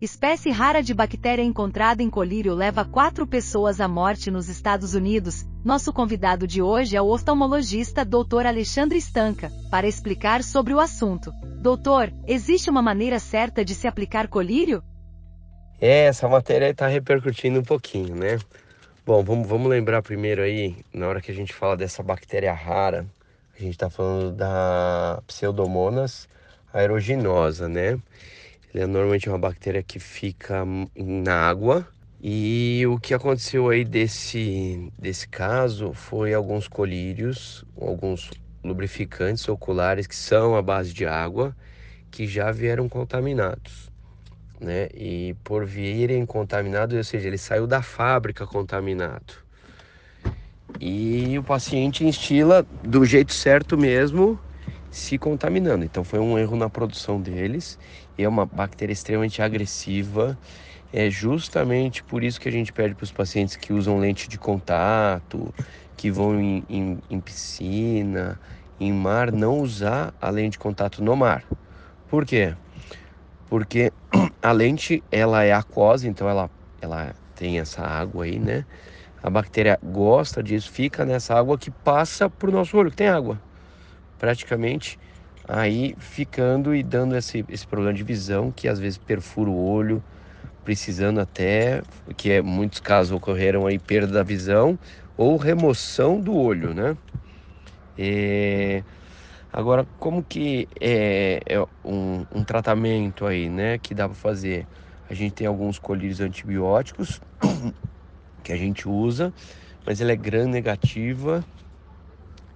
Espécie rara de bactéria encontrada em colírio leva quatro pessoas à morte nos Estados Unidos. Nosso convidado de hoje é o oftalmologista Dr. Alexandre Stanca, para explicar sobre o assunto. Doutor, existe uma maneira certa de se aplicar colírio? É, essa matéria está repercutindo um pouquinho, né? Bom, vamos, vamos lembrar primeiro aí, na hora que a gente fala dessa bactéria rara, a gente está falando da Pseudomonas aeruginosa, né? Ele é normalmente uma bactéria que fica na água. E o que aconteceu aí desse, desse caso foi alguns colírios, alguns lubrificantes oculares que são à base de água, que já vieram contaminados. Né? E por virem contaminados, ou seja, ele saiu da fábrica contaminado. E o paciente instila do jeito certo mesmo, se contaminando. Então foi um erro na produção deles. E é uma bactéria extremamente agressiva. É justamente por isso que a gente pede para os pacientes que usam lente de contato, que vão em, em, em, piscina, em mar, não usar a lente de contato no mar. Por quê? Porque a lente ela é aquosa, então ela, ela tem essa água aí, né? A bactéria gosta disso, fica nessa água que passa para o nosso olho, que tem água praticamente aí ficando e dando esse, esse problema de visão que às vezes perfura o olho, precisando até, que é, muitos casos ocorreram aí perda da visão ou remoção do olho, né? É, agora, como que é, é um, um, tratamento aí, né, que dá para fazer? A gente tem alguns colírios antibióticos que a gente usa, mas ela é gram negativa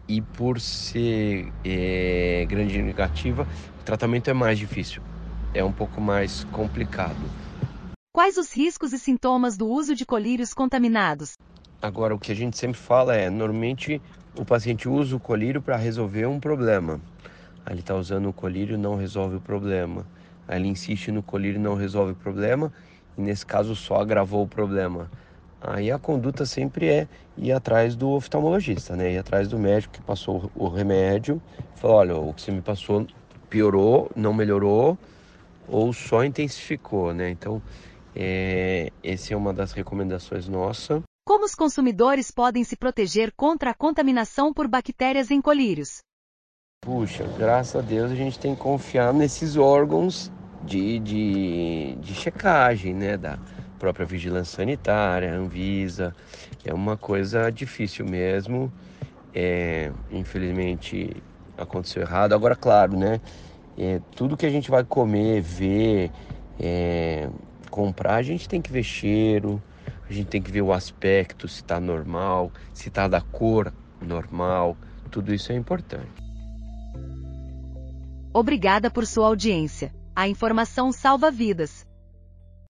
e por ser é, grande negativa, o tratamento é mais difícil, é um pouco mais complicado. Quais os riscos e sintomas do uso de colírios contaminados? Agora, o que a gente sempre fala é, normalmente o paciente usa o colírio para resolver um problema. Aí ele está usando o colírio, não resolve o problema. Aí ele insiste no colírio, não resolve o problema. E nesse caso só agravou o problema. Aí a conduta sempre é ir atrás do oftalmologista, né? Ir atrás do médico que passou o remédio, falar, olha, o que você me passou piorou, não melhorou ou só intensificou, né? Então, é, essa é uma das recomendações nossa. Como os consumidores podem se proteger contra a contaminação por bactérias em colírios? Puxa, graças a Deus a gente tem que confiar nesses órgãos de, de, de checagem, né? Da, própria vigilância sanitária, Anvisa. É uma coisa difícil mesmo. É, infelizmente aconteceu errado. Agora, claro, né? É, tudo que a gente vai comer, ver, é, comprar, a gente tem que ver cheiro, a gente tem que ver o aspecto, se está normal, se está da cor normal. Tudo isso é importante. Obrigada por sua audiência. A informação salva vidas.